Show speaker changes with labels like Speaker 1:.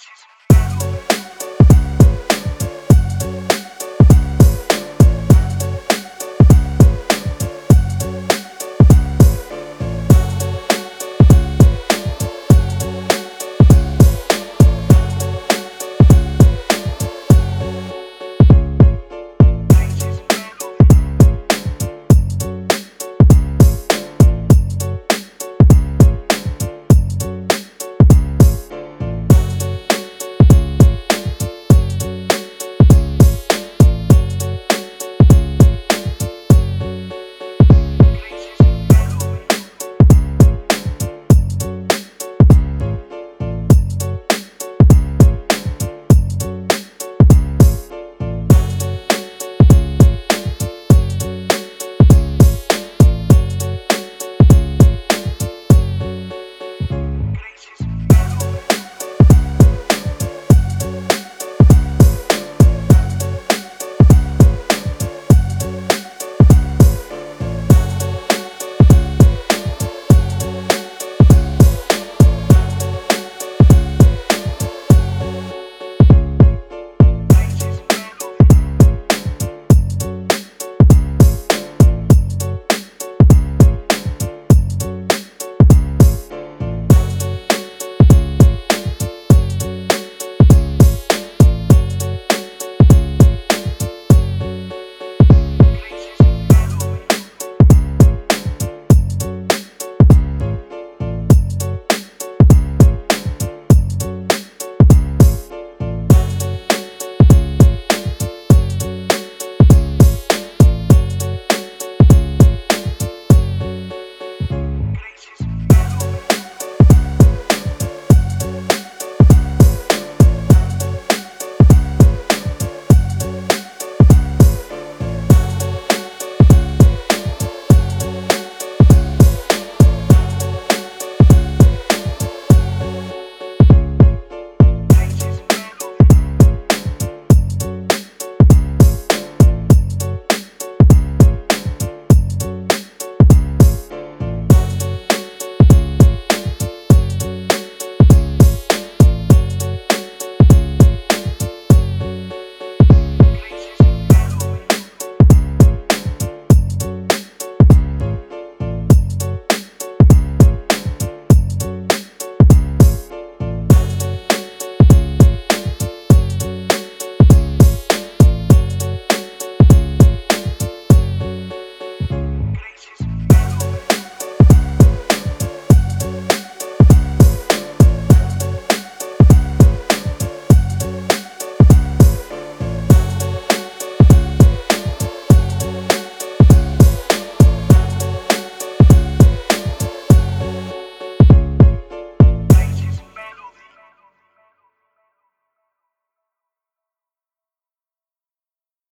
Speaker 1: She's